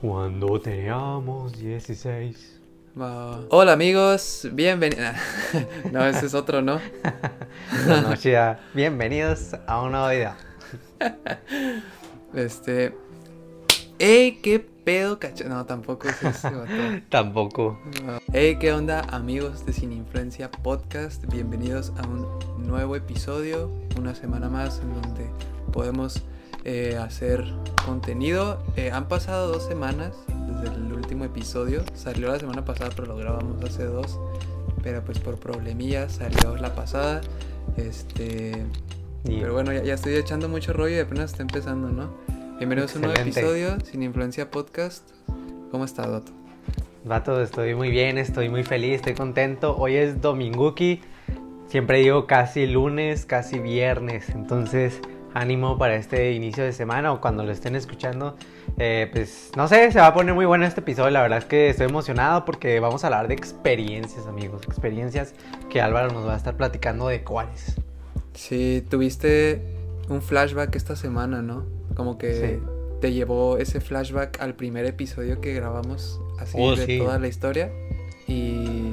Cuando teníamos 16. Va. Hola amigos, bienvenidos. no, ese es otro, ¿no? Bienvenidos a un nuevo video. Este. ¡Ey, qué pedo, cacho! No, tampoco es ese. Tampoco. Hey, ¿qué onda amigos de Sin Influencia Podcast? Bienvenidos a un nuevo episodio, una semana más en donde podemos eh, hacer contenido. Eh, han pasado dos semanas desde el último episodio, salió la semana pasada pero lo grabamos hace dos, pero pues por problemillas salió la pasada. Este... Pero bueno, ya, ya estoy echando mucho rollo y apenas está empezando, ¿no? Bienvenidos a un nuevo episodio Sin Influencia Podcast. ¿Cómo estás, Doto? Vato, estoy muy bien, estoy muy feliz, estoy contento. Hoy es Dominguki. Siempre digo casi lunes, casi viernes. Entonces, ánimo para este inicio de semana o cuando lo estén escuchando. Eh, pues no sé, se va a poner muy bueno este episodio. La verdad es que estoy emocionado porque vamos a hablar de experiencias, amigos. Experiencias que Álvaro nos va a estar platicando de cuáles. Sí, tuviste un flashback esta semana, ¿no? Como que Sí. te llevó ese flashback al primer episodio que grabamos así Oh, de sí. toda la historia. Y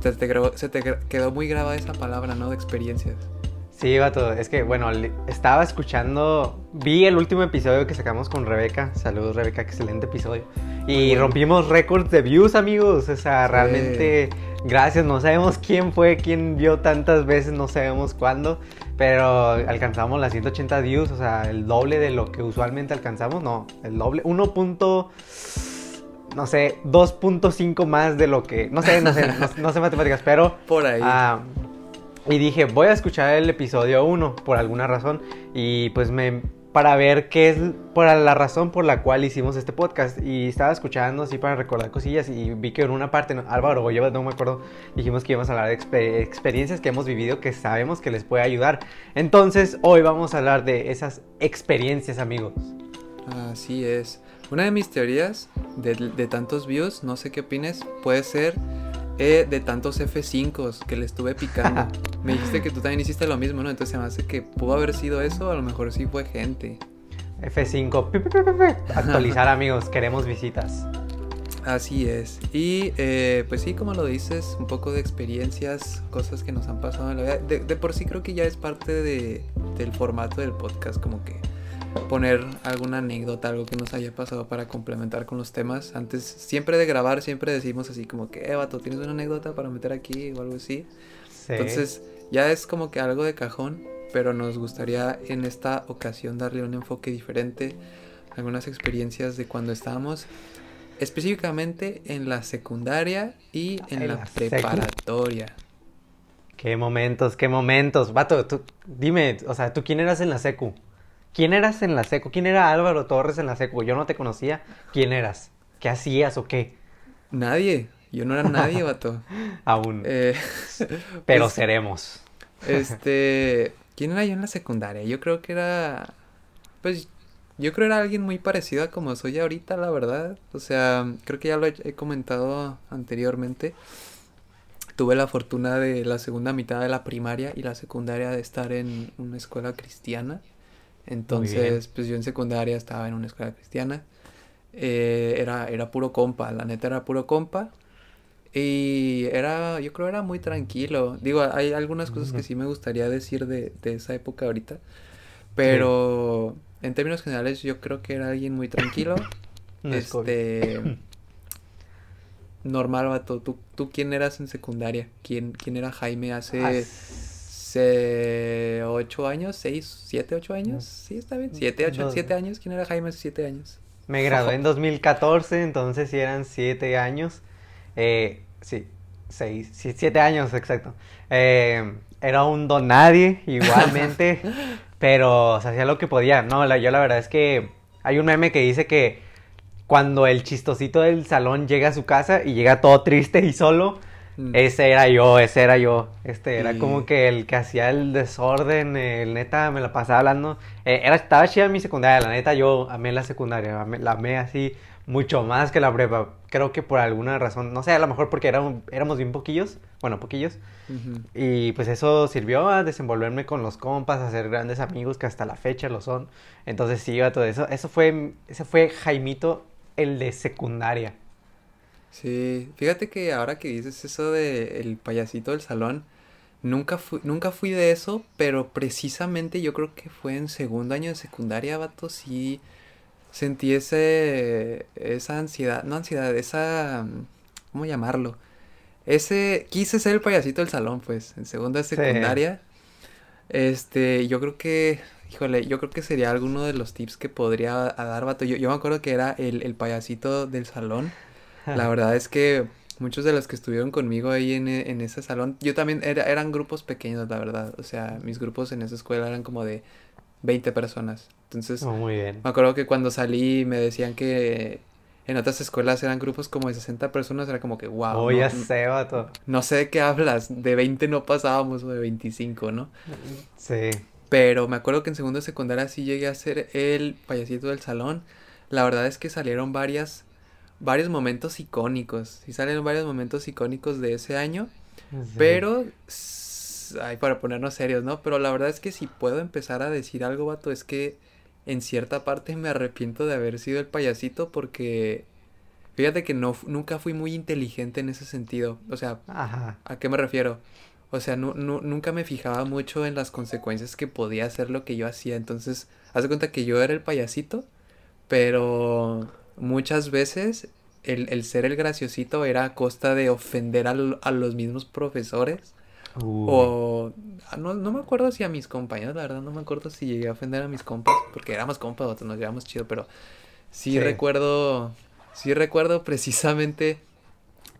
te grabó- se te quedó muy grabada esa palabra, ¿no? De experiencias. Sí, vato, es que, bueno, estaba escuchando, vi el último episodio que sacamos con Rebeca, saludos Rebeca, excelente episodio, y bueno. rompimos récords de views, amigos, o sea, Sí. realmente, gracias, no sabemos quién fue, quién vio tantas veces, no sabemos cuándo, pero alcanzamos las 180 views, o sea, el doble de lo que usualmente alcanzamos, no, el doble, 1. punto, No sé, 2.5 más de lo que. No sé, no sé, no, no sé matemáticas, pero Por ahí. Ah, y dije, voy a escuchar el episodio 1 por alguna razón. Y pues me. Para ver qué es por la razón por la cual hicimos este podcast. Y estaba escuchando así para recordar cosillas. Y vi que en una parte, no, Álvaro yo no me acuerdo, dijimos que íbamos a hablar de exper- experiencias que hemos vivido que sabemos que les puede ayudar. Entonces, hoy vamos a hablar de esas experiencias, amigos. Así es. Una de mis teorías de, de tantos views, no sé qué opines, puede ser eh, de tantos F5s que le estuve picando. me dijiste que tú también hiciste lo mismo, ¿no? Entonces se me hace que pudo haber sido eso, a lo mejor sí fue gente. F5. pi, pi, pi, pi, pi. Actualizar, amigos. Queremos visitas. Así es. Y eh, pues sí, como lo dices, un poco de experiencias, cosas que nos han pasado en la vida. De, de por sí creo que ya es parte de, del formato del podcast, como que poner alguna anécdota, algo que nos haya pasado para complementar con los temas. Antes, siempre de grabar, siempre decimos así como que, eh, vato, ¿tienes una anécdota para meter aquí o algo así? Sí. Entonces, ya es como que algo de cajón, pero nos gustaría en esta ocasión darle un enfoque diferente, algunas experiencias de cuando estábamos específicamente en la secundaria y en En la preparatoria. Qué momentos, qué momentos. Vato, tú, dime, o sea, ¿tú quién eras en la secu? ¿Quién eras en la secu? ¿Quién era Álvaro Torres en la secu? Yo no te conocía. ¿Quién eras? ¿Qué hacías o qué? Nadie, yo no era nadie, vato. Aún. Eh, pero pues, seremos. Este, ¿quién era yo en la secundaria? Yo creo que era, pues, yo creo era alguien muy parecido a como soy ahorita, la verdad. O sea, creo que ya lo he, he comentado anteriormente. Tuve la fortuna de la segunda mitad de la primaria y la secundaria de estar en una escuela cristiana. Entonces, pues yo en secundaria estaba en una escuela cristiana. Eh, era, era puro compa, la neta era puro compa. Y era, yo creo era muy tranquilo. Digo, hay algunas cosas que sí me gustaría decir de, de esa época ahorita. Pero en términos generales yo creo que era alguien muy tranquilo. No es este... Normal, vato. ¿Tú, ¿Tú quién eras en secundaria? ¿Quién, quién era Jaime hace As- se- ocho años? ¿Seis? ¿Siete, ocho años? Sí, está bien. ¿Siete, ocho, Dos. siete años? ¿Quién era Jaime hace siete años? Me gradué en 2014, entonces sí eran 7 años. Eh, sí, 6, 7 años, exacto. Eh, era un don nadie, igualmente, pero se hacía lo que podía. No, la, yo la verdad es que hay un meme que dice que cuando el chistosito del salón llega a su casa y llega todo triste y solo, Mm. Ese era yo, ese era yo. Este era como que el que hacía el desorden, el neta me la pasaba hablando. Eh, era, estaba chida mi secundaria, la neta yo amé la secundaria, amé- la amé así mucho más que la prepa. Creo que por alguna razón, no sé, a lo mejor porque éramos, éramos bien poquillos, bueno, poquillos. Y pues eso sirvió a desenvolverme con los compas, a hacer grandes amigos que hasta la fecha lo son. Entonces sí, iba todo eso. Eso fue, ese fue Jaimito el de secundaria. Sí, fíjate que ahora que dices eso de el payasito del salón, nunca fui, nunca fui de eso, pero precisamente yo creo que fue en segundo año de secundaria, vato, sí sentí ese, esa ansiedad, no ansiedad, esa, ¿cómo llamarlo? Ese, quise ser el payasito del salón, pues, en segundo de secundaria. Este, yo creo que, híjole, yo creo que sería alguno de los tips que podría dar, vato. Yo, yo me acuerdo que era el, el payasito del salón. La verdad es que muchos de los que estuvieron conmigo ahí en, en ese salón, yo también, era, eran grupos pequeños, la verdad. O sea, mis grupos en esa escuela eran como de 20 personas. Entonces, Oh, muy bien. me acuerdo que cuando salí me decían que en otras escuelas eran grupos como de 60 personas, era como que, wow. Oh, no, ya sé, vato. no sé de qué hablas, de 20 no pasábamos o de 25, ¿no? Sí. Pero me acuerdo que en segundo de secundaria sí llegué a ser el payasito del salón. La verdad es que salieron varias, varios momentos icónicos. Sí salieron varios momentos icónicos de ese año. sí. Pero, ay, para ponernos serios, ¿no? Pero la verdad es que si puedo empezar a decir algo, vato, es que en cierta parte me arrepiento de haber sido el payasito porque fíjate que no, nunca fui muy inteligente en ese sentido. O sea, Ajá. ¿A qué me refiero? O sea, nu- nu- nunca me fijaba mucho en las consecuencias que podía hacer lo que yo hacía. Entonces, haz de cuenta que yo era el payasito, pero muchas veces el, el ser el graciosito era a costa de ofender al- a, los mismos profesores. O ah, no, no me acuerdo si a mis compañeros, la verdad no me acuerdo si llegué a ofender a mis compas, porque éramos compas, vato, nos llevamos chido, pero sí, Sí. recuerdo, sí recuerdo precisamente,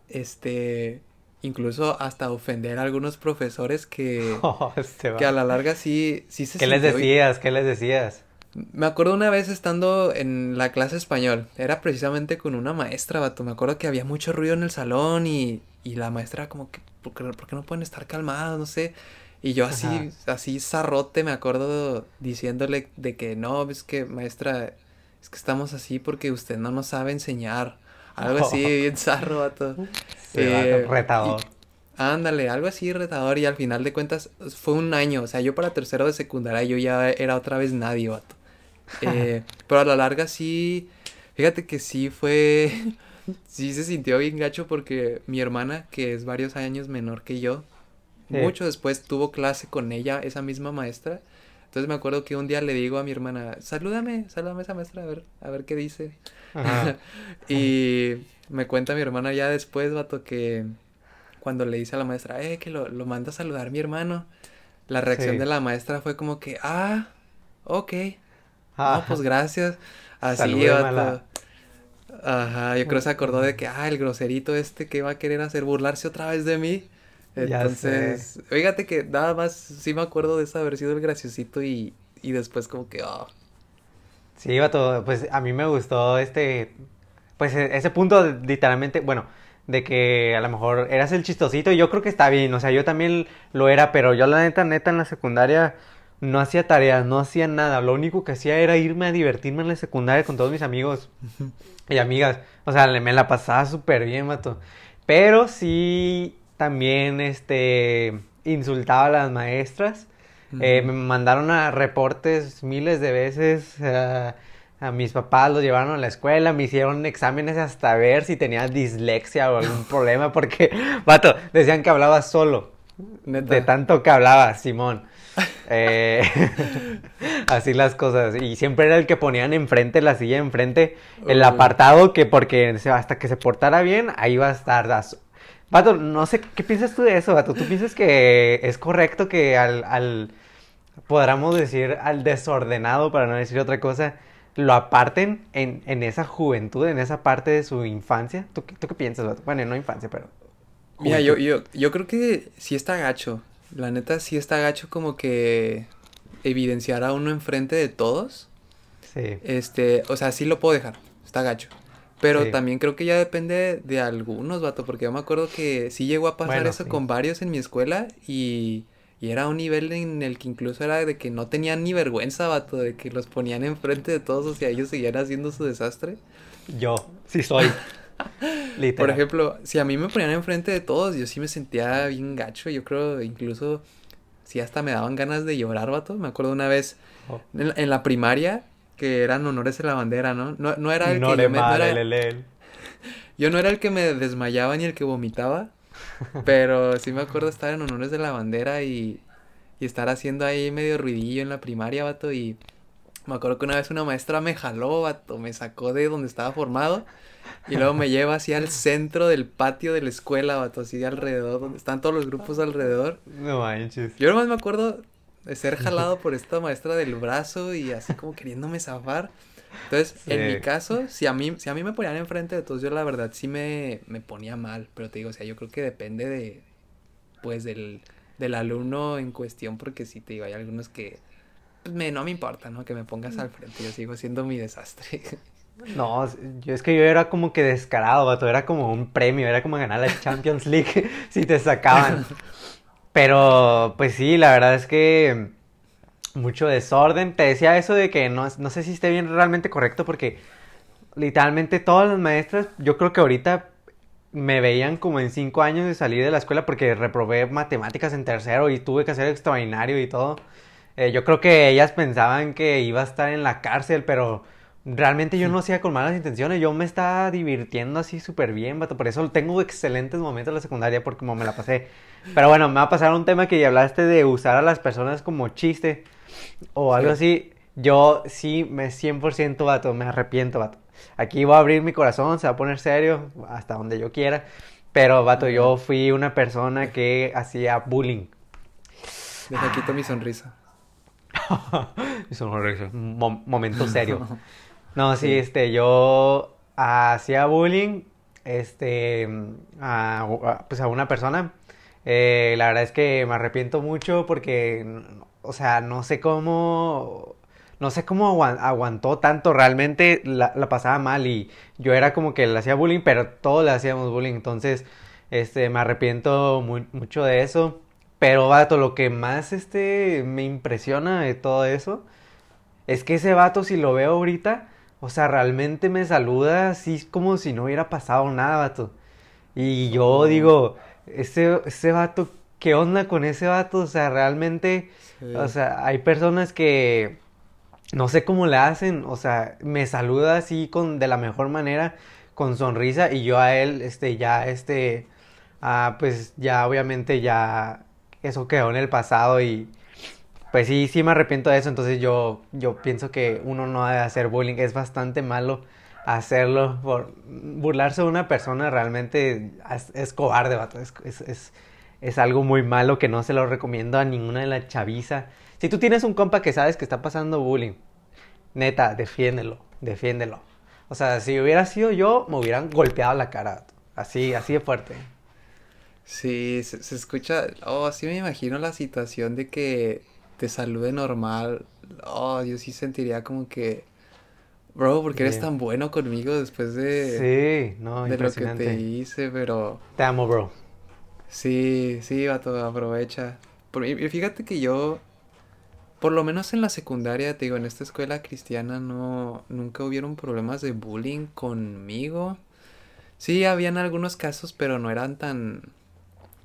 este, incluso hasta ofender a algunos profesores que, Oh, este que a la larga sí, sí se ¿Qué les decías? ¿Qué les decías? Me acuerdo una vez estando en la clase español, era precisamente con una maestra, vato. Me acuerdo que había mucho ruido en el salón y, y la maestra como que, ¿por qué, por qué no pueden estar calmados? No sé. Y yo así, así zarrote, me acuerdo diciéndole de que no, es que maestra, es que estamos así porque usted no nos sabe enseñar. Algo así, bien zarro, vato. Sí, Eh, vato, retador. Ándale, algo así retador y al final de cuentas fue un año, o sea, yo para tercero de secundaria yo ya era otra vez nadie, vato. Eh, pero a la larga sí, fíjate que sí fue, sí se sintió bien gacho porque mi hermana, que es varios años menor que yo, Sí. mucho después tuvo clase con ella, esa misma maestra. Entonces me acuerdo que un día le digo a mi hermana, salúdame, salúdame a esa maestra, a ver, a ver qué dice. Ajá. y me cuenta mi hermana ya después, vato, que cuando le dice a la maestra, eh, que lo, lo manda a saludar mi hermano, la reacción Sí. de la maestra fue como que, ah, ok, no, Ajá. pues gracias. Así, Salúdeme a vato. la- Ajá, yo creo que se acordó de que, ah, el groserito este que va a querer hacer burlarse otra vez de mí. Ya Entonces, fíjate que nada más sí me acuerdo de eso haber sido el graciosito y, y después como que, oh, Sí, vato, pues a mí me gustó este, pues e- ese punto literalmente, bueno, de que a lo mejor eras el chistosito y yo creo que está bien, o sea, yo también lo era, pero yo la neta, neta en la secundaria no hacía tareas, no hacía nada, lo único que hacía era irme a divertirme en la secundaria con todos mis amigos y amigas, o sea, me la pasaba súper bien, vato, pero sí también, este, insultaba a las maestras. Eh, me mandaron a reportes miles de veces. eh, a mis papás los llevaron a la escuela, me hicieron exámenes hasta ver si tenía dislexia o algún problema, porque, vato, decían que hablaba solo. Neta. De tanto que hablaba, Simón. Eh, así las cosas. Y siempre era el que ponían enfrente, la silla enfrente, el apartado que porque hasta que se portara bien, ahí va a estar. Vato, no sé, ¿qué piensas tú de eso, Vato? ¿Tú piensas que es correcto que al, al, podríamos decir, al desordenado, para no decir otra cosa, lo aparten en, en esa juventud, en esa parte de su infancia? ¿Tú, qué- tú qué piensas, Vato? Bueno, no infancia, pero... Mira, yo, yo, yo creo que sí está gacho. La neta sí está gacho como que evidenciar a uno enfrente de todos. Sí. Este, o sea, sí lo puedo dejar. Está gacho. Pero Sí. también creo que ya depende de algunos, vato, porque yo me acuerdo que sí llegó a pasar Bueno, eso sí. con varios en mi escuela y, y era un nivel en el que incluso era de que no tenían ni vergüenza, vato, de que los ponían enfrente de todos, o sea, ellos seguían haciendo su desastre. Yo, sí soy. Por ejemplo, si a mí me ponían enfrente de todos, yo sí me sentía bien gacho. Yo creo incluso si hasta me daban ganas de llorar, vato. Me acuerdo una vez Oh. en, la- en la primaria, que eran honores en la bandera, ¿no? No, no era el que yo, me, no era, yo no era el que me desmayaba ni el que vomitaba, pero sí me acuerdo estar en honores de la bandera y, y estar haciendo ahí medio ruidillo en la primaria, vato, y me acuerdo que una vez una maestra me jaló, vato, me sacó de donde estaba formado y luego me lleva así al centro del patio de la escuela, vato, así de alrededor, donde están todos los grupos alrededor. No manches. Yo nomás me acuerdo de ser jalado por esta maestra del brazo y así como queriéndome zafar. Entonces, en mi caso, si a mí, si a mí me ponían enfrente de todos, yo la verdad sí me, me ponía mal. Pero te digo, o sea, yo creo que depende de, pues, del, del alumno en cuestión, porque sí te digo, hay algunos que, me, no me importa, ¿no? Que me pongas al frente, yo sigo siendo mi desastre. No, yo es que yo era como que descarado, vato, era como un premio, era como ganar la Champions League si te sacaban. Pero, pues sí, la verdad es que mucho desorden. Te decía eso de que no, no sé si esté bien realmente correcto porque literalmente todas las maestras, yo creo que ahorita me veían como en cinco años de salir de la escuela porque reprobé matemáticas en tercero y tuve que hacer extraordinario y todo. Eh, yo creo que ellas pensaban que iba a estar en la cárcel, pero realmente yo no hacía con malas intenciones. Yo me estaba divirtiendo así súper bien, vato. Por eso tengo excelentes momentos en la secundaria porque como me la pasé. Pero bueno, me va a pasar un tema que ya hablaste de usar a las personas como chiste o algo así. Yo sí me 100% vato, me arrepiento, vato. Aquí voy a abrir mi corazón, se va a poner serio hasta donde yo quiera. Pero, vato, yo fui una persona que hacía bullying. Deja quito mi sonrisa. momento serio. No, sí, este, yo hacía bullying, este, a, pues a una persona. Eh, la verdad es que me arrepiento mucho porque, o sea, no sé cómo no sé cómo aguantó tanto, realmente la, pasaba mal y yo era como que le hacía bullying, pero todos le hacíamos bullying, entonces este me arrepiento mucho de eso, pero vato, lo que más este me impresiona de todo eso es que ese vato si lo veo ahorita, o sea, realmente me saluda así como si no hubiera pasado nada, vato. Y yo digo, ese, ese vato, ¿qué onda con ese vato? O sea, realmente, o sea, hay personas que no sé cómo le hacen, o sea, me saluda así con de la mejor manera, con sonrisa y yo a él, este, ya, este, ah, pues ya obviamente ya eso quedó en el pasado y pues sí, sí me arrepiento de eso, entonces yo, yo pienso que uno no debe hacer bullying, es bastante malo hacerlo, por burlarse de una persona realmente es, cobarde, vato, es, es, es, algo muy malo que no se lo recomiendo a ninguna de la chaviza si tú tienes un compa que sabes que está pasando bullying, neta, defiéndelo, defiéndelo. O sea, si hubiera sido yo, me hubieran golpeado la cara. Así, así de fuerte. Sí, se, escucha. Oh, sí me imagino la situación de que te salude normal. Oh, yo sí sentiría como que. Bro, porque eres tan bueno conmigo después de. Sí, no, De lo que te hice, pero. Te amo, bro. Sí, sí, vato, aprovecha. y fíjate que yo por lo menos en la secundaria, te digo, en esta escuela cristiana no, nunca hubieron problemas de bullying conmigo. Sí, habían algunos casos, pero no eran tan,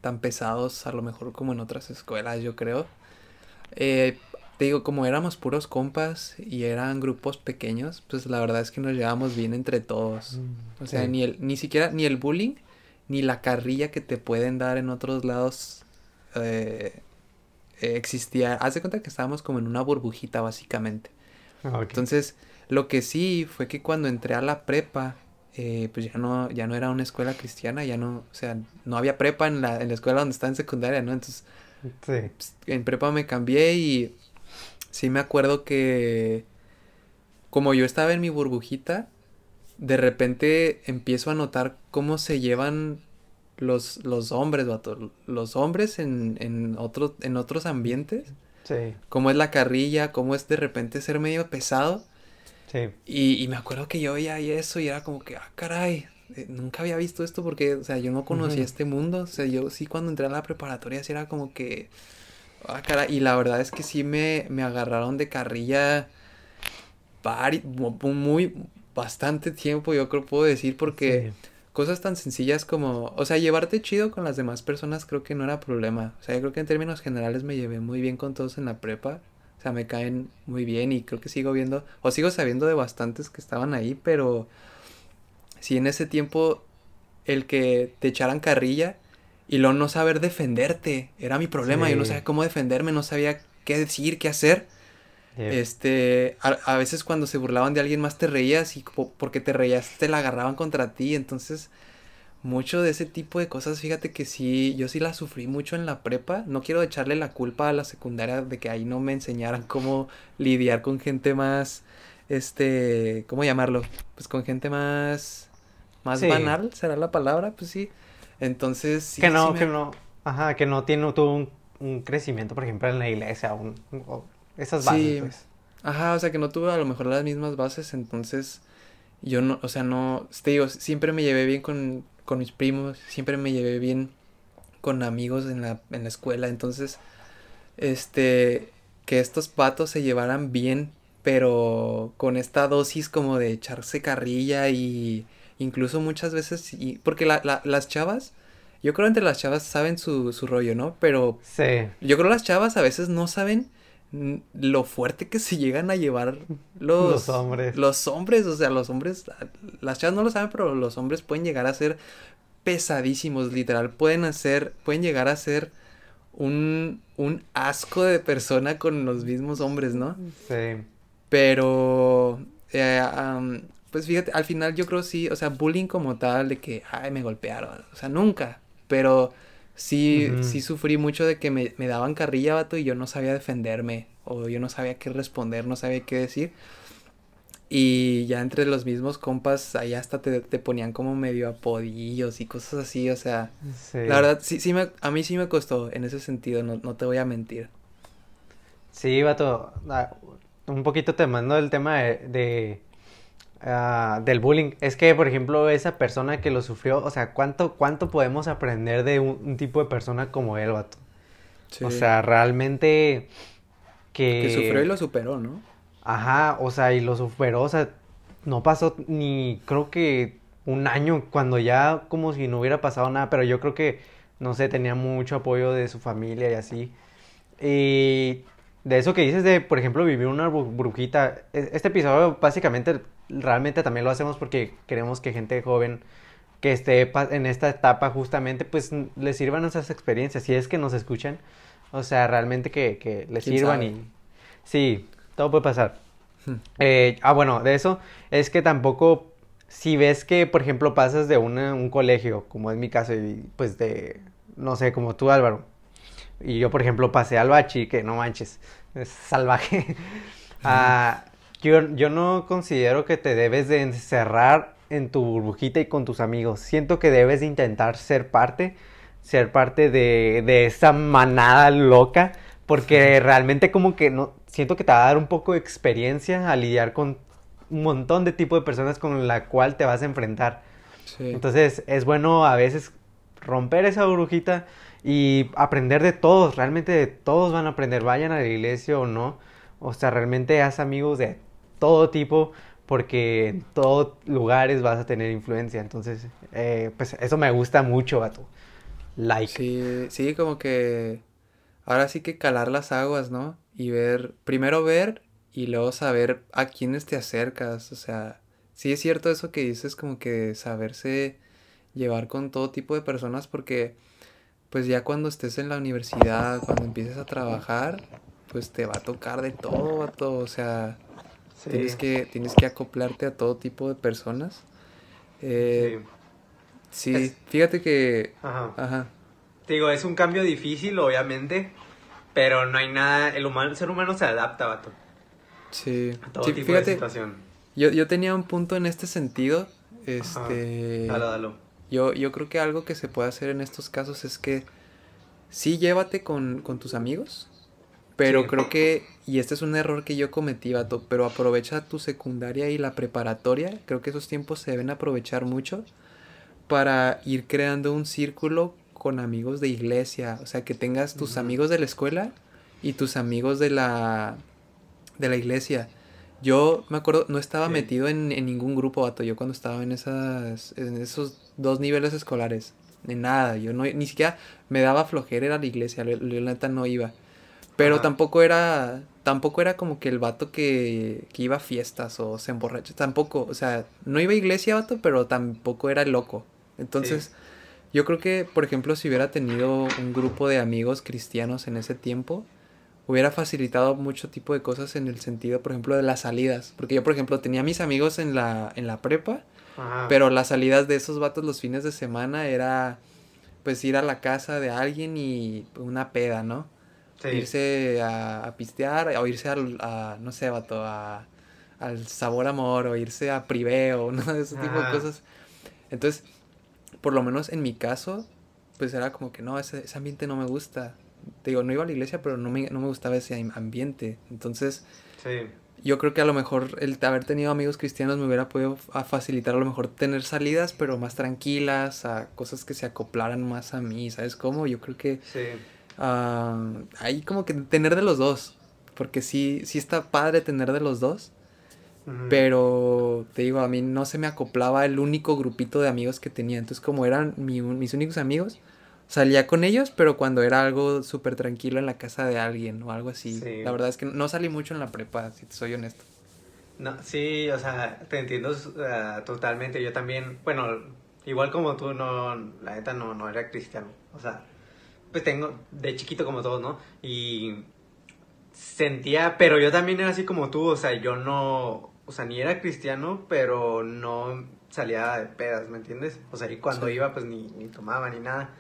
tan pesados a lo mejor como en otras escuelas, yo creo. Eh, te digo, como éramos puros compas y eran grupos pequeños, pues la verdad es que nos llevábamos bien entre todos. Mm, o sea, ni el, ni siquiera, ni el bullying, ni la carrilla que te pueden dar en otros lados eh, eh, existía, haz de cuenta que estábamos como en una burbujita básicamente. Ah, Entonces, lo que sí fue que cuando entré a la prepa, eh, pues ya no, ya no era una escuela cristiana, ya no, o sea, no había prepa en la, en la escuela donde estaba en secundaria, ¿no? Entonces, pues, en prepa me cambié y sí me acuerdo que como yo estaba en mi burbujita, de repente empiezo a notar cómo se llevan los, los hombres, vato, los hombres en, en, otro, en otros ambientes. Sí. Cómo es la carrilla, cómo es de repente ser medio pesado. Sí. Y, y me acuerdo que yo veía eso y era como que, ah, caray, eh, nunca había visto esto porque, o sea, yo no conocía este mundo. O sea, yo sí cuando entré a la preparatoria sí era como que, ah, caray. Y la verdad es que sí me, me agarraron de carrilla muy, bastante tiempo, yo creo puedo decir, porque cosas tan sencillas como, o sea, llevarte chido con las demás personas creo que no era problema. O sea, yo creo que en términos generales me llevé muy bien con todos en la prepa. O sea, me caen muy bien y creo que sigo viendo, o sigo sabiendo de bastantes que estaban ahí, pero si en ese tiempo el que te echaran carrilla y luego no saber defenderte, era mi problema, yo no sabía cómo defenderme, no sabía qué decir, qué hacer. Este, a, veces cuando se burlaban de alguien más te reías y porque te reías te la agarraban contra ti, entonces mucho de ese tipo de cosas, fíjate que sí, yo sí la sufrí mucho en la prepa, no quiero echarle la culpa a la secundaria de que ahí no me enseñaran cómo lidiar con gente más, este, ¿cómo llamarlo? Pues con gente más, más banal, será la palabra, pues sí. Entonces, sí, Que no, que no, ajá, que no tiene, tuvo un, un, crecimiento, por ejemplo, en la iglesia, un, esas bases, pues. Ajá, o sea, que no tuve a lo mejor las mismas bases, entonces yo no, o sea, no, te digo, siempre me llevé bien con, con mis primos, siempre me llevé bien con amigos en la, en la escuela, entonces, este, que estos patos se llevaran bien, pero con esta dosis como de echarse carrilla y incluso muchas veces, y, porque la, la, las chavas, yo creo entre las chavas saben su, su rollo, ¿no? Pero sí. yo creo las chavas a veces no saben lo fuerte que se llegan a llevar los, los, hombres. Los hombres, o sea, los hombres, las chavas no lo saben, pero los hombres pueden llegar a ser pesadísimos, literal. Pueden hacer, pueden llegar a ser un, un asco de persona con los mismos hombres, ¿no? Sí. Pero, eh, pues fíjate, al final yo creo sí, o sea, bullying como tal, de que, ay, me golpearon, o sea, nunca. Pero sí, sí sufrí mucho de que me, me, daban carrilla, vato, y yo no sabía defenderme, o yo no sabía qué responder, no sabía qué decir. Y ya entre los mismos compas, ahí hasta te, te ponían como medio apodillos y cosas así, o sea, la verdad, sí, sí me, a mí sí me costó en ese sentido, no, no te voy a mentir. Sí, vato, ah, un poquito te mando el tema de Ah, del bullying es que, por ejemplo, esa persona que lo sufrió, o sea, ¿cuánto, cuánto podemos aprender de un, tipo de persona como él, vato? O sea, realmente que... Que sufrió y lo superó, ¿no? Ajá, o sea, y lo superó, o sea, no pasó ni, creo que un año cuando ya como si no hubiera pasado nada, pero yo creo que, no sé, tenía mucho apoyo de su familia y así. Y de eso que dices de, por ejemplo, vivir una brujita, e, este episodio básicamente realmente también lo hacemos porque queremos que gente joven que esté en esta etapa justamente, pues les sirvan esas experiencias, si es que nos escuchan, o sea, realmente que, que les sirvan y... Sí, todo puede pasar. Hmm. Eh, ah, bueno, de eso es que tampoco, si ves que, por ejemplo, pasas de un colegio, como es mi caso, y pues de, no sé, como tú Álvaro, y yo, por ejemplo, pasé al bachi, que no manches, es salvaje, ah, yo, no considero que te debes de encerrar en tu burbujita y con tus amigos. Siento que debes de intentar ser parte, ser parte de, de esa manada loca, porque realmente como que no, siento que te va a dar un poco de experiencia a lidiar con un montón de tipo de personas con la cual te vas a enfrentar. Entonces es bueno a veces romper esa burbujita y aprender de todos, realmente de todos van a aprender, vayan a la iglesia o no. O sea, realmente haz amigos de todo tipo, porque en todos lugares vas a tener influencia. Entonces, eh, pues eso me gusta mucho, vato. Like. Sí, sí, como que ahora sí que calar las aguas, ¿no? Y ver, primero ver y luego saber a quiénes te acercas. O sea, sí es cierto eso que dices, como que saberse llevar con todo tipo de personas, porque pues ya cuando estés en la universidad, cuando empieces a trabajar, pues te va a tocar de todo. O sea, Tienes, que, tienes que acoplarte a todo tipo de personas. Eh, sí, fíjate que... Ajá. Ajá. Te digo, es un cambio difícil, obviamente, pero no hay nada... El, humano, ser humano se adapta, vato. Sí. A todo tipo de situación. Yo, yo tenía un punto en este sentido. Este... Dalo, dalo. Yo, yo creo que algo que se puede hacer en estos casos es que sí llévate con, con tus amigos, pero creo que, y este es un error que yo cometí, vato, pero aprovecha tu secundaria y la preparatoria. Creo que esos tiempos se deben aprovechar mucho para ir creando un círculo con amigos de iglesia. O sea, que tengas tus amigos de la escuela y tus amigos de la, de la iglesia. Yo me acuerdo, no estaba metido en, ningún grupo, vato, yo cuando estaba en, esas, en esos dos niveles escolares. En nada, yo no, ni siquiera me daba flojera ir a la iglesia, la neta no iba. Pero tampoco era tampoco era como que el vato que, que iba a fiestas o se emborracha. Tampoco, o sea, no iba a iglesia, vato, pero tampoco era loco. Entonces, yo creo que, por ejemplo, si hubiera tenido un grupo de amigos cristianos en ese tiempo, hubiera facilitado mucho tipo de cosas en el sentido, por ejemplo, de las salidas. Porque yo, por ejemplo, tenía mis amigos en la, en la prepa, pero las salidas de esos vatos los fines de semana era pues ir a la casa de alguien y una peda, ¿no? Irse a, pistear o irse al, a, no sé, vato, a, al sabor amor o irse a priveo, ¿no? Ese tipo de cosas. Entonces, por lo menos en mi caso, pues era como que no, ese, ese ambiente no me gusta. Te digo, no iba a la iglesia, pero no me, no me gustaba ese ambiente. Entonces, yo creo que a lo mejor el haber tenido amigos cristianos me hubiera podido facilitar a lo mejor tener salidas, pero más tranquilas, a cosas que se acoplaran más a mí, ¿sabes cómo? Yo creo que sí. Ah, hay como que tener de los dos, porque sí, sí está padre tener de los dos, pero te digo, a mí no se me acoplaba el único grupito de amigos que tenía. Entonces, como eran mis únicos amigos, salía con ellos, pero cuando era algo súper tranquilo en la casa de alguien o algo así. La verdad es que no salí mucho en la prepa, si te soy honesto. No, sí, o sea, te entiendo totalmente. Yo también, bueno, igual como tú, no, la neta no, no era cristiano. O sea, pues tengo de chiquito como todos, ¿no? Y sentía, pero yo también era así como tú, o sea, yo no, o sea, ni era cristiano, pero no salía de pedas, ¿me entiendes? O sea, y cuando iba, pues ni, ni tomaba ni nada.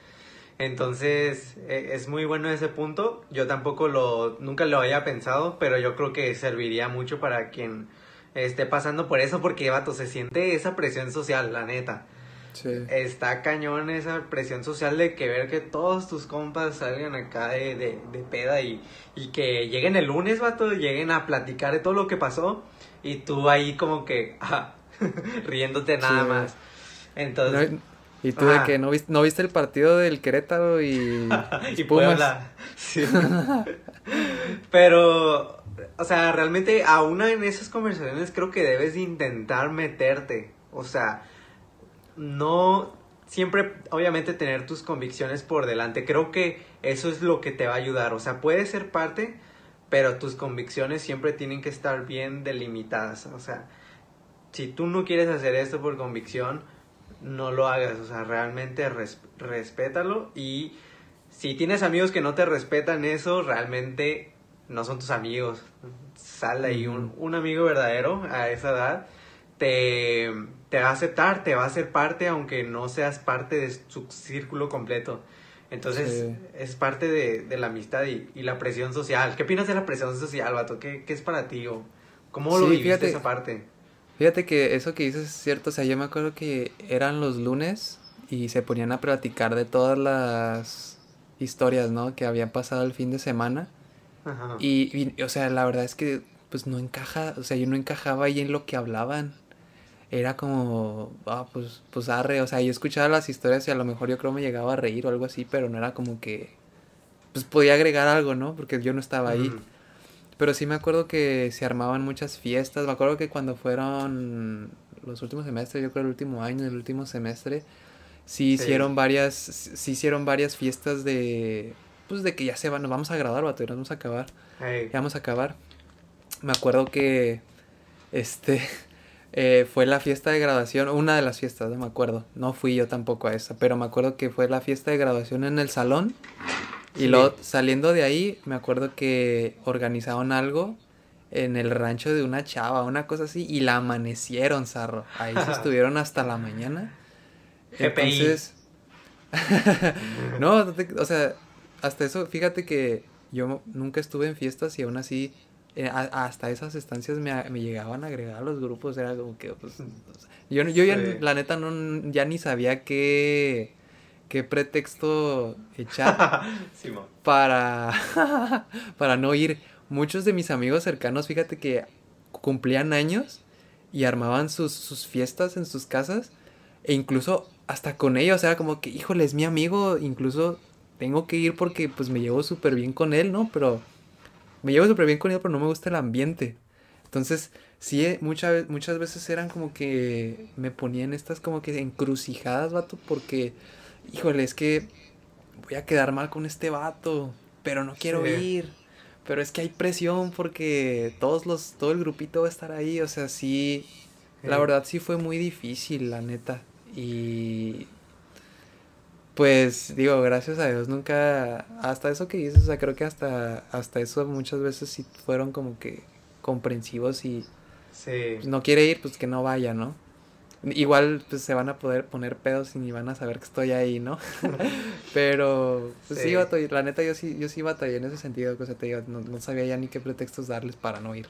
Entonces, e, es muy bueno ese punto. Yo tampoco lo, nunca lo había pensado, pero yo creo que serviría mucho para quien esté pasando por eso, porque, vato, se siente esa presión social, la neta. Sí. Está cañón esa presión social de que ver que todos tus compas salgan acá de, de, de peda y, y que lleguen el lunes, vato, lleguen a platicar de todo lo que pasó y tú ahí como que ah, riéndote nada más. Entonces... y tú de que no viste, no viste el partido del Querétaro y... y Puebla. Sí. Pero, o sea, realmente aún en esas conversaciones creo que debes de intentar meterte. O sea, no siempre, obviamente, tener tus convicciones por delante. Creo que eso es lo que te va a ayudar. O sea, puede ser parte, pero tus convicciones siempre tienen que estar bien delimitadas. O sea, si tú no quieres hacer esto por convicción, no lo hagas. O sea, realmente respétalo y si tienes amigos que no te respetan eso, realmente no son tus amigos. Sal ahí un, un amigo verdadero a esa edad. Te, te va a aceptar, te va a hacer parte, aunque no seas parte de su círculo completo. Entonces, es parte de, la amistad y, la presión social. ¿Qué opinas de la presión social, vato? ¿Qué, qué es para ti? O ¿Cómo lo viviste esa parte? Fíjate que eso que dices es cierto. O sea, yo me acuerdo que eran los lunes y se ponían a platicar de todas las historias, ¿no? Que habían pasado el fin de semana. Ajá. Y, y, o sea, la verdad es que, pues, no encaja, o sea, yo no encajaba ahí en lo que hablaban era como, ah, pues, pues arre, o sea, yo escuchaba las historias y a lo mejor yo creo me llegaba a reír o algo así, pero no era como que, pues podía agregar algo, ¿no? Porque yo no estaba ahí. Pero sí me acuerdo que se armaban muchas fiestas, me acuerdo que cuando fueron los últimos semestres, yo creo el último año, el último semestre, sí, hicieron varias, sí hicieron varias fiestas de, pues de que ya se van, nos vamos a graduar, nos vamos a acabar, ya vamos a acabar. Me acuerdo que, este... Eh, fue la fiesta de graduación, una de las fiestas, no me acuerdo. No fui yo tampoco a esa, pero me acuerdo que fue la fiesta de graduación en el salón. Y luego saliendo de ahí, me acuerdo que organizaron algo en el rancho de una chava, una cosa así, y la amanecieron, zarro. Ahí se estuvieron hasta la mañana. Entonces. no, o sea, hasta eso, fíjate que yo nunca estuve en fiestas y aún así eh, hasta esas estancias me, me, llegaban a agregar a los grupos, era como que, pues, yo, yo ya, la neta, no, ya ni sabía qué, qué pretexto echar para, para no ir. Muchos de mis amigos cercanos, fíjate que cumplían años y armaban sus, sus fiestas en sus casas e incluso hasta con ellos, era como que, híjole, es mi amigo, incluso tengo que ir porque pues me llevo súper bien con él, ¿no? Pero me llevo súper bien con él, pero no me gusta el ambiente. Entonces, sí, eh, muchas, muchas veces eran como que me ponían estas como que encrucijadas, vato, porque, híjole, es que voy a quedar mal con este vato, pero no quiero ir. pero es que hay presión porque todos los, todo el grupito va a estar ahí, o sea, sí, la verdad sí fue muy difícil, la neta. Y pues digo, gracias a Dios nunca, hasta eso que dices, o sea, creo que hasta, hasta eso muchas veces sí fueron como que comprensivos y no quiere ir, pues que no vaya, ¿no? Igual pues se van a poder poner pedos y ni van a saber que estoy ahí, ¿no? Pero pues sí, la neta yo sí, yo sí batallé en ese sentido, o sea, te digo, no, no sabía ya ni qué pretextos darles para no ir.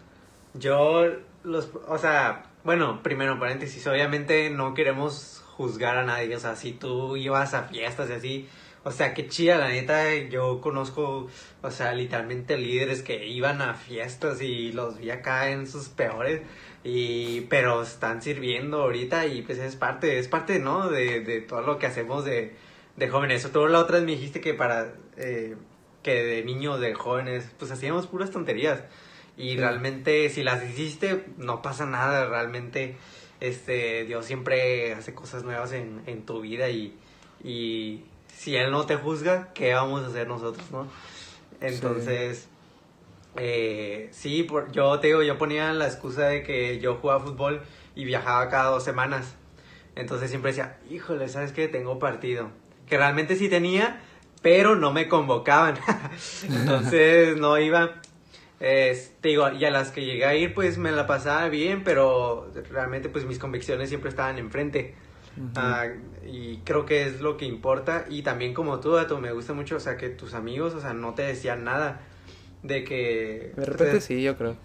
Yo los, o sea, bueno, primero paréntesis, obviamente no queremos juzgar a nadie, o sea, si tú ibas a fiestas y así, o sea, qué chida, la neta, yo conozco, o sea, literalmente líderes que iban a fiestas y los vi acá en sus peores, y, pero están sirviendo ahorita y pues es parte, es parte, ¿no? De, de todo lo que hacemos de, de jóvenes. Tú la otra vez me dijiste que para, eh, que de niños, de jóvenes, pues hacíamos puras tonterías. Y realmente si las hiciste, no pasa nada, realmente este, Dios siempre hace cosas nuevas en, en tu vida y, y si Él no te juzga, ¿qué vamos a hacer nosotros, no? Entonces, sí, eh, sí por, yo te digo, yo ponía la excusa de que yo jugaba fútbol y viajaba cada dos semanas. Entonces siempre decía, híjole, ¿sabes qué? Tengo partido. Que realmente sí tenía, pero no me convocaban. Entonces no iba. Este, digo, y a las que llegué a ir, pues me la pasaba bien, pero realmente, pues mis convicciones siempre estaban enfrente. Ah, y creo que es lo que importa. Y también, como tú, Dato, me gusta mucho, o sea, que tus amigos, o sea, no te decían nada de que. De repente sí, yo creo.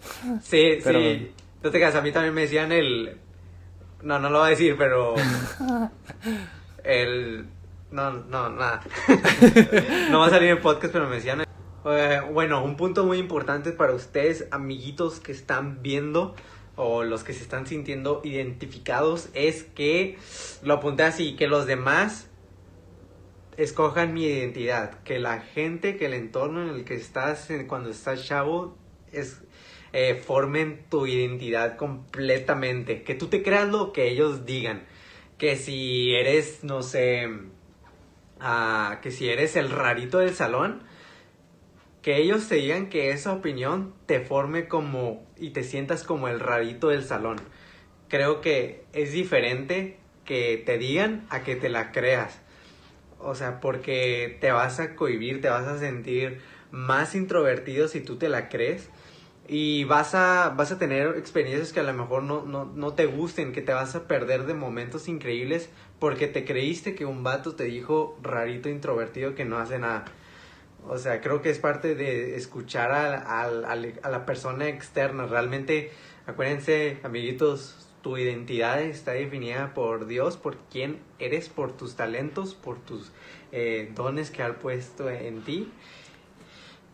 Sí, sí. No te a mí también me decían el. No, no lo voy a decir, pero. el. No, no, nada. no va a salir en podcast, pero me decían eh, bueno, un punto muy importante para ustedes, amiguitos que están viendo o los que se están sintiendo identificados, es que lo apunté así, que los demás escojan mi identidad, que la gente, que el entorno en el que estás cuando estás chavo, es, eh, formen tu identidad completamente, que tú te creas lo que ellos digan, que si eres, no sé, ah, que si eres el rarito del salón, que ellos te digan que esa opinión te forme como y te sientas como el rarito del salón. Creo que es diferente que te digan a que te la creas. O sea, porque te vas a cohibir, te vas a sentir más introvertido si tú te la crees. Y vas a, vas a tener experiencias que a lo mejor no, no, no te gusten, que te vas a perder de momentos increíbles porque te creíste que un vato te dijo rarito introvertido que no hace nada. O sea, creo que es parte de escuchar a, a, la persona externa. Realmente, acuérdense, amiguitos, tu identidad está definida por Dios, por quién eres, por tus talentos, por tus eh, dones que ha puesto en ti.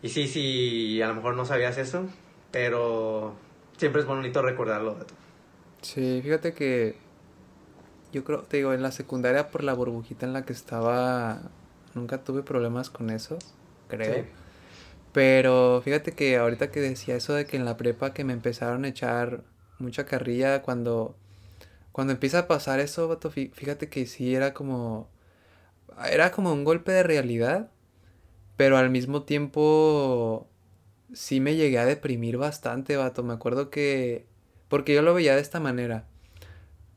Y sí, sí, a lo mejor no sabías eso, pero siempre es bonito recordarlo. Sí, fíjate que yo creo, te digo, en la secundaria por la burbujita en la que estaba, nunca tuve problemas con eso creo. Pero fíjate que ahorita que decía eso de que en la prepa que me empezaron a echar mucha carrilla cuando cuando empieza a pasar eso, vato, fíjate que sí era como era como un golpe de realidad, pero al mismo tiempo sí me llegué a deprimir bastante, vato. Me acuerdo que porque yo lo veía de esta manera.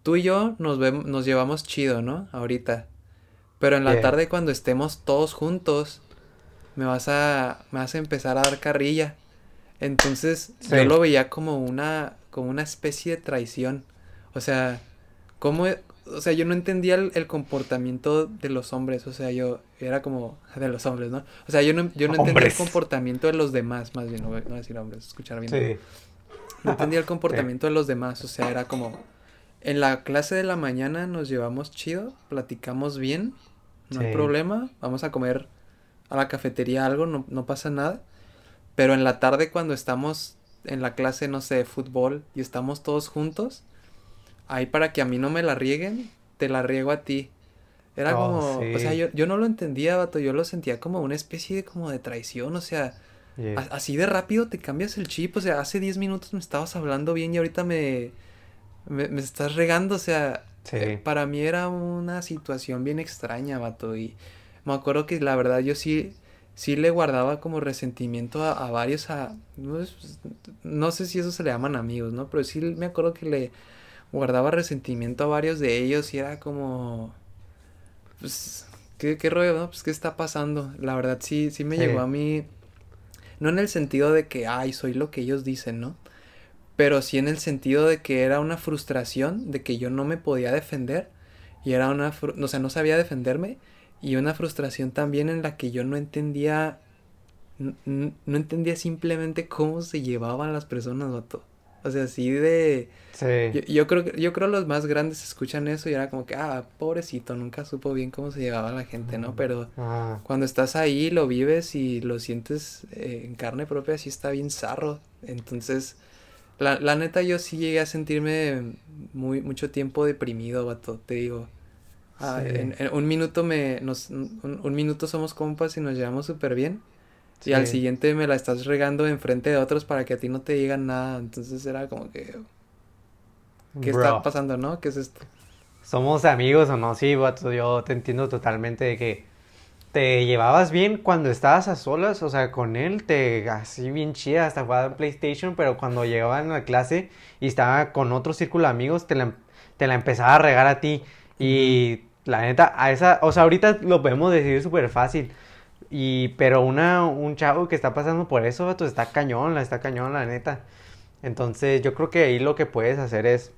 Tú y yo nos vemos, nos llevamos chido, ¿no? Ahorita. Pero en la tarde cuando estemos todos juntos, me vas a, me vas a empezar a dar carrilla. Entonces yo lo veía como una, como una especie de traición. O sea, como, o sea, yo no entendía el, comportamiento de los hombres. O sea, yo era como de los hombres, ¿no? O sea, yo no, yo no entendía el comportamiento de los demás, más bien, no voy, a decir hombres, escuchar bien. Sí. No entendía el comportamiento de los demás. O sea, era como, en la clase de la mañana nos llevamos chido, platicamos bien, no hay problema, vamos a comer a la cafetería algo, no, no pasa nada. Pero en la tarde cuando estamos en la clase, no sé, de fútbol y estamos todos juntos, ahí para que a mí no me la rieguen, te la riego a ti. Era oh, como, o sea, yo, yo no lo entendía, vato, yo lo sentía como una especie de como de traición, o sea, así de rápido te cambias el chip, o sea, hace 10 minutos me estabas hablando bien y ahorita me, me, estás regando, o sea, eh, para mí era una situación bien extraña, vato, y me acuerdo que la verdad yo sí, sí le guardaba como resentimiento a, varios, a, no, sé si eso se le llaman amigos, ¿no? Pero sí me acuerdo que le guardaba resentimiento a varios de ellos y era como, pues, ¿qué, qué rollo, no? Pues, ¿qué está pasando? La verdad sí, sí me llegó a mí, no en el sentido de que, ay, soy lo que ellos dicen, ¿no? Pero sí en el sentido de que era una frustración de que yo no me podía defender y era una, o sea, no sabía defenderme y una frustración también en la que yo no entendía, no, entendía simplemente cómo se llevaban las personas, vato. O sea, así de... Sí. Yo, creo que yo creo los más grandes escuchan eso y era como que, ah, pobrecito, nunca supo bien cómo se llevaba la gente, ¿no? Pero ah. cuando estás ahí, lo vives y lo sientes eh, en carne propia, sí está bien zarro. Entonces, la, la neta, yo sí llegué a sentirme muy, mucho tiempo deprimido, vato, te digo. Ah, en, un minuto me nos un, minuto somos compas y nos llevamos súper bien. Y al siguiente me la estás regando enfrente de otros para que a ti no te digan nada. Entonces era como que ¿Qué está pasando, no? ¿Qué es esto? ¿Somos amigos o no? Sí, yo te entiendo totalmente de que te llevabas bien cuando estabas a solas, o sea, con él, te así bien chida, hasta jugaba PlayStation, pero cuando llegaba en la clase y estaba con otro círculo de amigos, te la, te la empezaba a regar a ti. Y la neta, a esa, o sea, ahorita lo podemos decir súper fácil. Y, pero una, un chavo que está pasando por eso, vato, está cañón, la está cañón, la neta. Entonces, yo creo que ahí lo que puedes hacer es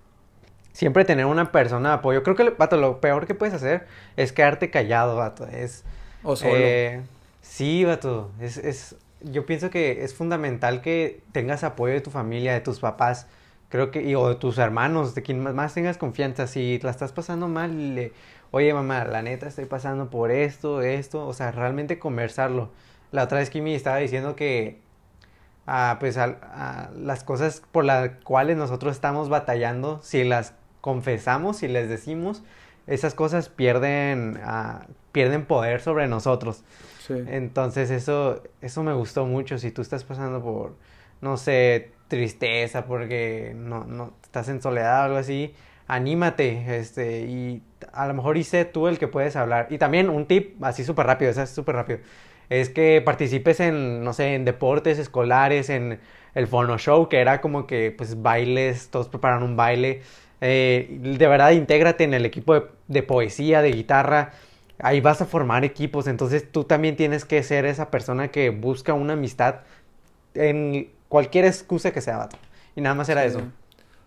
siempre tener una persona de apoyo. Creo que, vato, lo peor que puedes hacer es quedarte callado, vato. Es. O solo. Eh, sí, vato. Es, es, yo pienso que es fundamental que tengas apoyo de tu familia, de tus papás. Creo que, y, o de tus hermanos, de quien más tengas confianza. Si la estás pasando mal, le, oye mamá, la neta estoy pasando por esto, esto, o sea, realmente conversarlo. La otra vez Kimi estaba diciendo que, ah, pues, las cosas por las cuales nosotros estamos batallando, si las confesamos, si les decimos, esas cosas pierden, ah, pierden poder sobre nosotros. Sí. Entonces eso, eso me gustó mucho. Si tú estás pasando por, no sé, tristeza, porque no, no estás en soledad o algo así, anímate, este, y a lo mejor hice tú el que puedes hablar. Y también un tip, así súper rápido, es súper rápido, es que participes en, no sé, en deportes escolares, en el Fono Show, que era como que, pues, bailes, todos preparan un baile. Eh, de verdad, intégrate en el equipo de, de poesía, de guitarra. Ahí vas a formar equipos, entonces tú también tienes que ser esa persona que busca una amistad en cualquier excusa que sea, Y nada más era eso.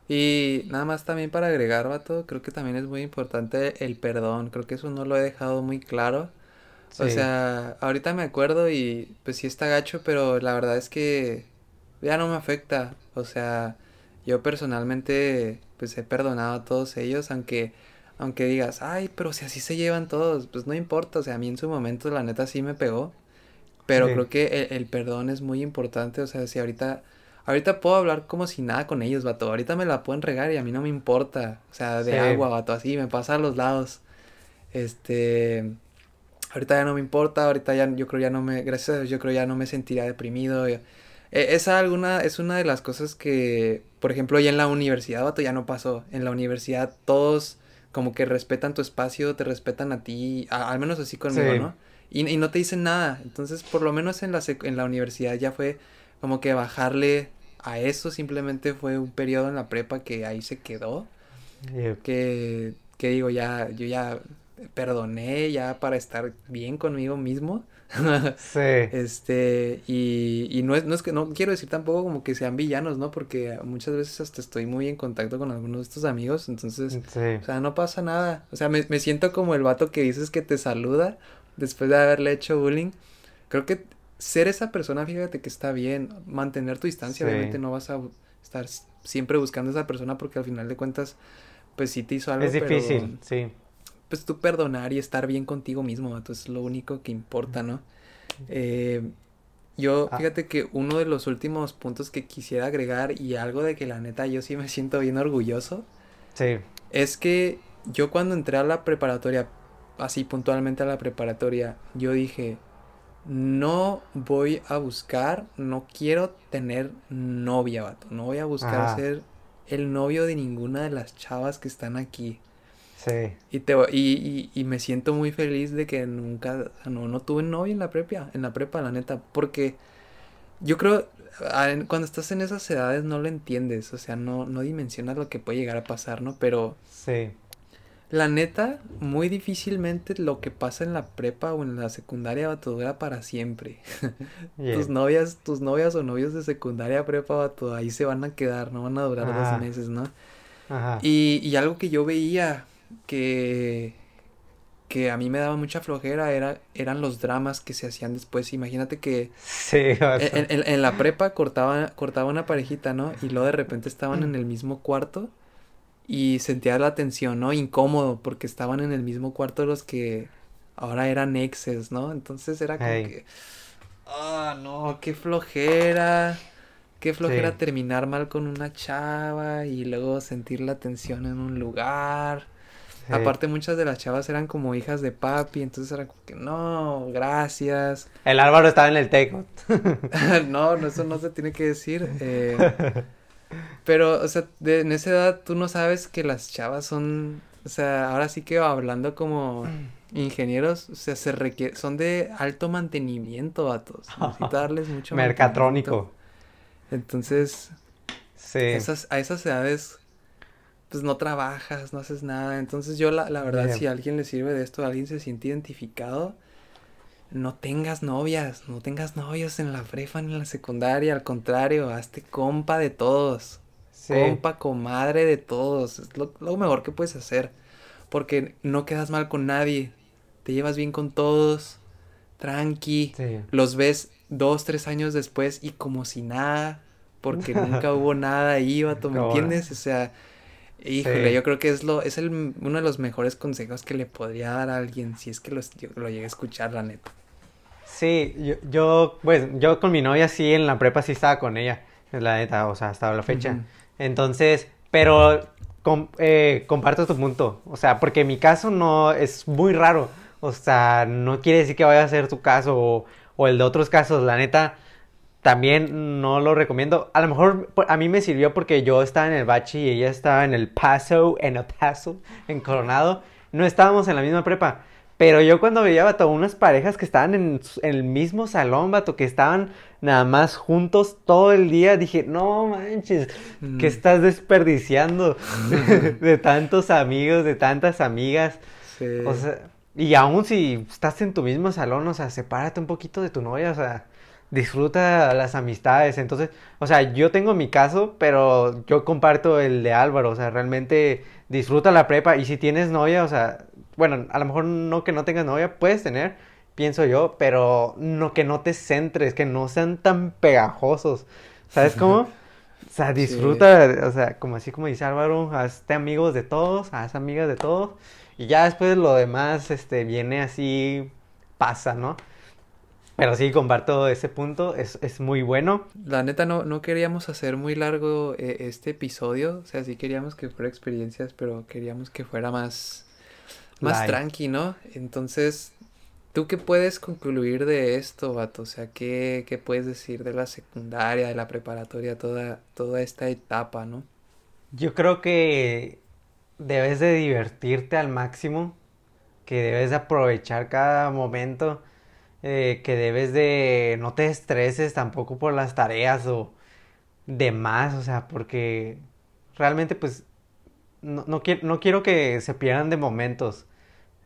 Y nada más también para agregar, vato, creo que también es muy importante el perdón. Creo que eso no lo he dejado muy claro. O sea, ahorita me acuerdo y pues sí está gacho, pero la verdad es que ya no me afecta. O sea, yo personalmente pues he perdonado a todos ellos, aunque aunque digas, ay, pero si así se llevan todos, pues no importa. O sea, a mí en su momento la neta sí me pegó. Pero creo que el perdón es muy importante. O sea, si ahorita Ahorita puedo hablar como si nada con ellos, vato. Ahorita me la pueden regar y a mí no me importa. O sea, de agua, vato, así, me pasa a los lados. Este. Ahorita ya no me importa, ahorita ya yo creo ya no me. Gracias a Dios, yo creo ya no me sentiría deprimido. E, esa alguna, es una de las cosas que, por ejemplo, ya en la universidad, vato, ya no pasó. En la universidad todos como que respetan tu espacio, te respetan a ti, al menos así conmigo, ¿no? Y, y, no te dicen nada. Entonces, por lo menos en la, en la universidad ya fue como que bajarle a eso simplemente fue un periodo en la prepa que ahí se quedó. Que, que digo, ya, yo ya perdoné ya para estar bien conmigo mismo. sí. Este, y, y no es, no es que, no quiero decir tampoco como que sean villanos, ¿no? Porque muchas veces hasta estoy muy en contacto con algunos de estos amigos, entonces, o sea, no pasa nada. O sea, me, me siento como el vato que dices que te saluda después de haberle hecho bullying. Creo que ser esa persona, fíjate que está bien, mantener tu distancia, obviamente no vas a estar siempre buscando a esa persona porque al final de cuentas, pues sí te hizo algo. Es difícil, sí. Pues tú perdonar y estar bien contigo mismo, es lo único que importa, ¿no? Eh, yo, ah. fíjate que uno de los últimos puntos que quisiera agregar y algo de que la neta yo sí me siento bien orgulloso. Sí. Es que yo cuando entré a la preparatoria, así puntualmente a la preparatoria, yo dije, no voy a buscar, no quiero tener novia, vato. No voy a buscar ser el novio de ninguna de las chavas que están aquí. Sí. Y, te, y, y, y, me siento muy feliz de que nunca, no, no tuve novia en la prepa, en la prepa, la neta, porque yo creo, cuando estás en esas edades no lo entiendes, o sea, no, no dimensionas lo que puede llegar a pasar, ¿no? Pero... Sí. La neta, muy difícilmente lo que pasa en la prepa o en la secundaria va para siempre. tus novias, tus novias o novios de secundaria, prepa, vato, ahí se van a quedar, no van a durar dos meses, ¿no? Ajá. Y, y algo que yo veía que, que a mí me daba mucha flojera era, eran los dramas que se hacían después. Imagínate que sí, en, en, en, la prepa cortaba, cortaba una parejita, ¿no? Y luego de repente estaban en el mismo cuarto y sentía la tensión, ¿no? Incómodo porque estaban en el mismo cuarto los que ahora eran exes, ¿no? Entonces era como que... Ah, no, qué flojera. Qué flojera terminar mal con una chava y luego sentir la tensión en un lugar. Aparte muchas de las chavas eran como hijas de papi, entonces era como que no, gracias. El Álvaro estaba en el teco. no, no, eso no se tiene que decir. Eh, pero, o sea, en esa edad tú no sabes que las chavas son, o sea, ahora sí que hablando como ingenieros, o sea, se requiere, son de alto mantenimiento, vatos. Necesita darles mucho Mercatrónico. Entonces, sí. esas, a esas edades pues no trabajas, no haces nada. Entonces yo la, la verdad, si a alguien le sirve de esto, alguien se siente identificado, no tengas novias, no tengas novios en la prepa ni en la secundaria, al contrario, hazte compa de todos. Compa, comadre de todos. Es lo, mejor que puedes hacer. Porque no quedas mal con nadie. Te llevas bien con todos. Tranqui. Los ves dos, tres años después y como si nada. Porque nunca hubo nada ahí, vato, ¿me entiendes? O sea, Híjole, yo creo que es lo, es el, uno de los mejores consejos que le podría dar a alguien si es que lo, lo llegue a escuchar, la neta. Sí, yo, yo, pues, yo con mi novia sí en la prepa sí estaba con ella, la neta, o sea, hasta la fecha. Entonces, pero eh, comparto tu punto, o sea, porque mi caso no es muy raro, o sea, no quiere decir que vaya a ser tu caso o, o el de otros casos, la neta también no lo recomiendo. A lo mejor a mí me sirvió porque yo estaba en el Bachi y ella estaba en el Paso, en el Paso, en Coronado. No estábamos en la misma prepa. Pero yo cuando veía, vato, unas parejas que estaban en, el mismo salón, vato, que estaban nada más juntos todo el día, dije, no manches, ¿qué mm. estás desperdiciando de, tantos amigos, de tantas amigas? Sí. O sea, y aún si estás en tu mismo salón, o sea, sepárate un poquito de tu novia, o sea, disfruta las amistades. Entonces, o sea, yo tengo mi caso, pero yo comparto el de Álvaro. O sea, realmente disfruta la prepa. Y si tienes novia, o sea, bueno, a lo mejor no que no tengas novia, puedes tener, pienso yo, pero no que no te centres, que no sean tan pegajosos. ¿Sabes cómo? O sea, disfruta, o sea, como así como dice Álvaro, hazte amigos de todos, haz amigas de todos. Y ya después lo demás, este, viene así, pasa, ¿no? Pero sí, comparto ese punto, es, es muy bueno. La neta, no, no queríamos hacer muy largo eh, este episodio, o sea, sí queríamos que fuera experiencias, pero queríamos que fuera más, más tranqui, ¿no? Entonces, ¿tú qué puedes concluir de esto, vato? O sea, ¿qué, ¿qué, puedes decir de la secundaria, de la preparatoria, toda, toda esta etapa, ¿no? Yo creo que debes de divertirte al máximo, que debes de aprovechar cada momento eh, que debes de no te estreses tampoco por las tareas o demás, o sea, porque realmente pues no, no, no quiero que se pierdan de momentos.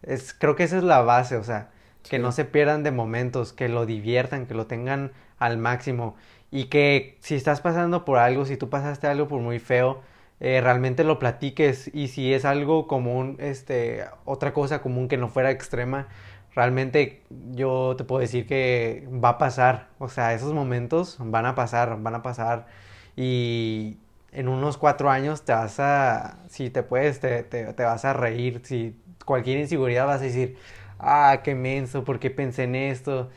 Es, creo que esa es la base, o sea, que no se pierdan de momentos, que lo diviertan, que lo tengan al máximo. Y que si estás pasando por algo, si tú pasaste algo por muy feo, eh, realmente lo platiques. Y si es algo común, este, otra cosa común que no fuera extrema, realmente yo te puedo decir que va a pasar, o sea, esos momentos van a pasar, van a pasar. Y en unos cuatro años te vas a, si te puedes, te, te, vas a reír, si cualquier inseguridad vas a decir, ah, qué menso, ¿por qué pensé en esto?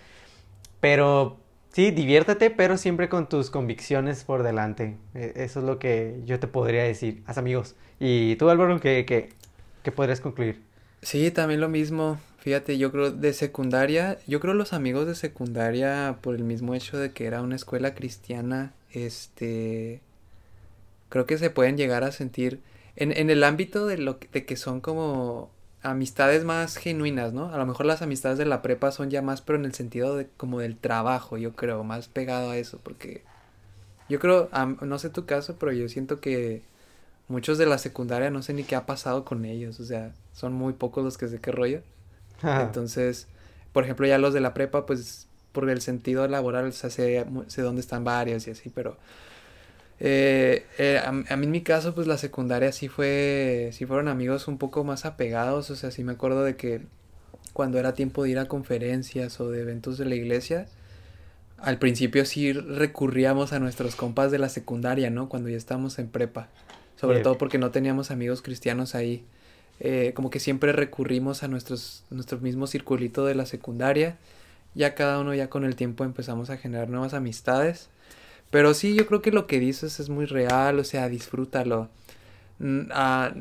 Pero sí, diviértete, pero siempre con tus convicciones por delante. E, eso es lo que yo te podría decir. Haz amigos. Y tú, Álvaro, ¿qué, qué, qué podrías concluir? Sí, también lo mismo. Fíjate, yo creo de secundaria, yo creo los amigos de secundaria, por el mismo hecho de que era una escuela cristiana, este, creo que se pueden llegar a sentir en, en el ámbito de lo que, de que son como amistades más genuinas, ¿no? A lo mejor las amistades de la prepa son ya más, pero en el sentido de como del trabajo, yo creo, más pegado a eso, porque yo creo, no sé tu caso, pero yo siento que muchos de la secundaria no sé ni qué ha pasado con ellos, o sea, son muy pocos los que sé qué rollo. Entonces, por ejemplo, ya los de la prepa, pues por el sentido laboral, o sea, sé, sé dónde están varios y así, pero eh, eh, a, mí en mi caso, pues la secundaria sí fue, sí fueron amigos un poco más apegados, o sea, sí me acuerdo de que cuando era tiempo de ir a conferencias o de eventos de la iglesia, al principio sí recurríamos a nuestros compas de la secundaria, ¿no? Cuando ya estábamos en prepa, sobre todo porque no teníamos amigos cristianos ahí. Eh, como que siempre recurrimos a nuestros, nuestro mismo circulito de la secundaria. Ya cada uno ya con el tiempo empezamos a generar nuevas amistades. Pero sí, yo creo que lo que dices es muy real, o sea, disfrútalo. Ah,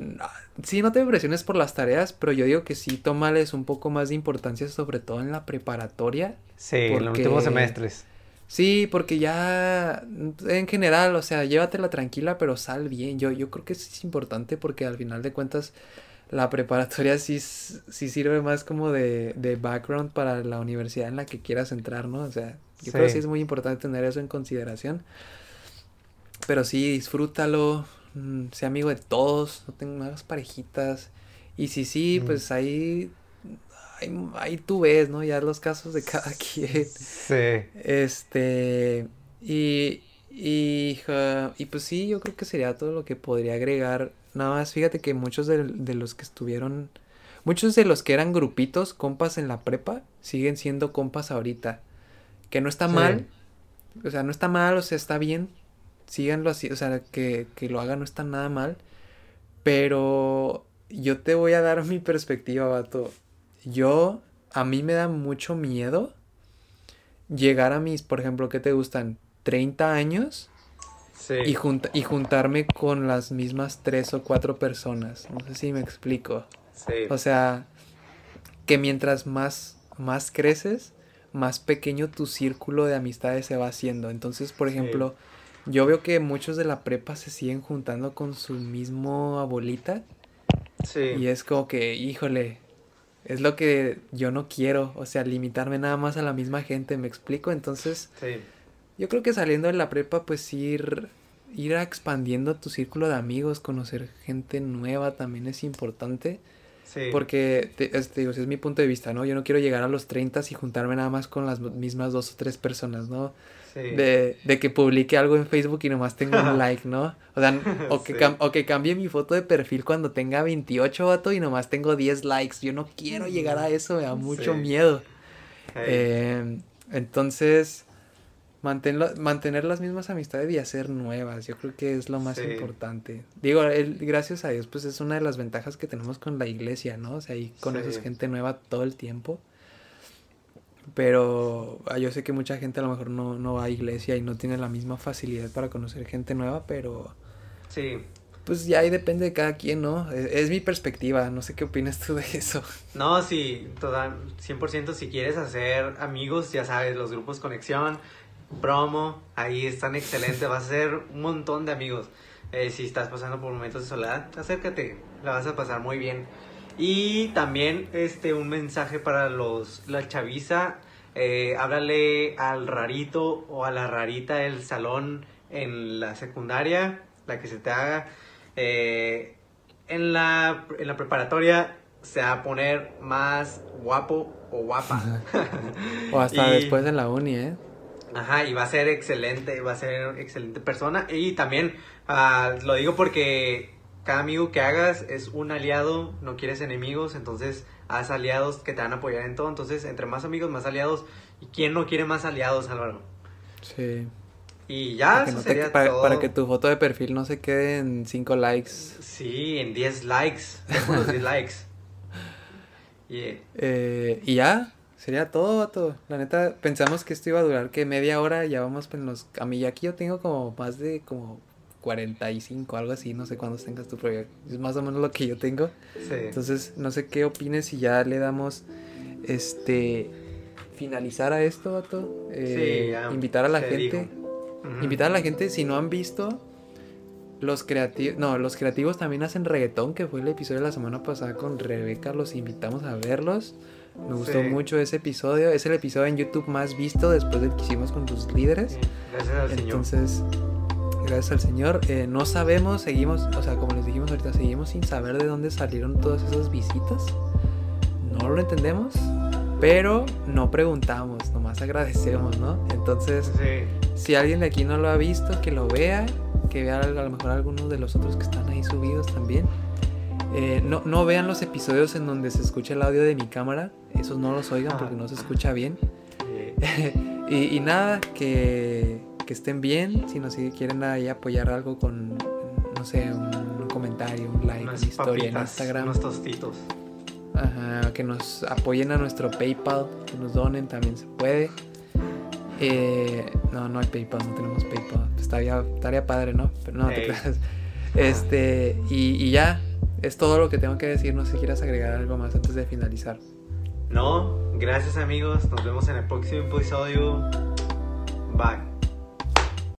sí, no te presiones por las tareas, pero yo digo que sí, tómales un poco más de importancia, sobre todo en la preparatoria. Sí, en los últimos semestres. Sí, porque ya en general, o sea, llévatela tranquila, pero sal bien. Yo, yo creo que es importante porque al final de cuentas la preparatoria sí, sí sirve más como de, de background para la universidad en la que quieras entrar, ¿no? O sea, yo creo que sí es muy importante tener eso en consideración. Pero sí, disfrútalo, mm, sea amigo de todos, no tengas parejitas. Y si sí, mm. pues ahí, ahí, tú ves, ¿no? Ya los casos de cada quien. Sí. Este, y, y, y pues sí, yo creo que sería todo lo que podría agregar. Nada más, fíjate que muchos de, de los que estuvieron, muchos de los que eran grupitos, compas en la prepa, siguen siendo compas ahorita. Que no está mal. O sea, no está mal, o sea, está bien. Síganlo así, o sea, que, que lo hagan no está nada mal. Pero yo te voy a dar mi perspectiva, vato. Yo, a mí me da mucho miedo llegar a mis, por ejemplo, ¿qué te gustan? 30 años. Sí. Y, y juntarme con las mismas tres o cuatro personas. No sé si me explico. Sí. O sea, que mientras más, más creces, más pequeño tu círculo de amistades se va haciendo. Entonces, por ejemplo, yo veo que muchos de la prepa se siguen juntando con su mismo abuelita. Sí. Y es como que, híjole, es lo que yo no quiero, o sea, limitarme nada más a la misma gente, ¿me explico? Entonces, sí. yo creo que saliendo de la prepa, pues ir, ir expandiendo tu círculo de amigos, conocer gente nueva también es importante. Porque, te, este, digo, es mi punto de vista, ¿no? Yo no quiero llegar a los 30 y juntarme nada más con las mismas dos o tres personas, ¿no? De, de, que publique algo en Facebook y nomás tenga un like, ¿no? O sea, o que, o que cambie mi foto de perfil cuando tenga 28, vato, y nomás tengo 10 likes. Yo no quiero llegar a eso, me da mucho miedo. Eh, entonces, mantener las mismas amistades y hacer nuevas, yo creo que es lo más importante. Digo, el, gracias a Dios, pues es una de las ventajas que tenemos con la iglesia, ¿no? O sea, ahí conoces gente nueva todo el tiempo. Pero ah, yo sé que mucha gente a lo mejor no, no va a iglesia y no tiene la misma facilidad para conocer gente nueva, pero... Sí. Pues ya ahí depende de cada quien, ¿no? Es, es mi perspectiva, no sé qué opinas tú de eso. No, sí, toda, 100% si quieres hacer amigos, ya sabes, los grupos conexión, promo, ahí están excelentes, vas a hacer un montón de amigos. Eh, si estás pasando por momentos de soledad, acércate, la vas a pasar muy bien. Y también este un mensaje para los la chaviza, eh, háblale al rarito o a la rarita del salón en la secundaria, la que se te haga. Eh, en, la, en la preparatoria se va a poner más guapo o guapa. o hasta después de la uni, ¿eh? Ajá, y va a ser excelente, va a ser excelente persona. Y también uh, lo digo porque cada amigo que hagas es un aliado, no quieres enemigos, entonces haz aliados que te van a apoyar en todo. Entonces, entre más amigos, más aliados. ¿Y quién no quiere más aliados, Álvaro? Sí. Y ya, para que, para, para, que tu foto de perfil no se quede en 5 likes. Sí, en 10 likes. 10 likes. Eh, y ya, Sería todo, todo. La neta, pensamos que esto iba a durar que media hora, ya vamos pues los... A mí aquí yo tengo como más de como 45, algo así, no sé cuándo tengas tu proyecto. Es más o menos lo que yo tengo. Sí. Entonces, no sé qué opines si ya le damos, este, finalizar a esto, vato. Eh, sí, invitar a la gente. Invitar a la gente, si no han visto, Los creativos, no, los creativos también hacen reggaetón, que fue el episodio de la semana pasada con Rebeca, los invitamos a verlos. Me gustó Sí. mucho ese episodio, es el episodio en YouTube más visto después del que hicimos con tus líderes. Gracias al Señor. Entonces, gracias al Señor. Eh, no sabemos, seguimos, o sea, como les dijimos ahorita, seguimos sin saber de dónde salieron todas esas visitas. No lo entendemos, pero no preguntamos, nomás agradecemos, ¿no? Entonces, Sí. si alguien de aquí no lo ha visto, que lo vea, que vea a lo mejor algunos de los otros que están ahí subidos también. Eh, no, no vean los episodios en donde se escucha el audio de mi cámara, esos no los oigan porque no se escucha bien. Y, y nada, que, que estén bien. Si nos quieren ahí apoyar algo con, no sé, un, un comentario, un like, Unas una historia en Instagram. Unos tostitos. Ajá, que nos apoyen a nuestro PayPal, que nos donen, también se puede. Eh, no, no hay PayPal, no tenemos PayPal. Estaría, estaría padre, ¿no? Pero no, te Ey. creas. Este, y, y ya, es todo lo que tengo que decir. No sé si quieras agregar algo más antes de finalizar. No, gracias amigos. Nos vemos en el próximo episodio. Bye.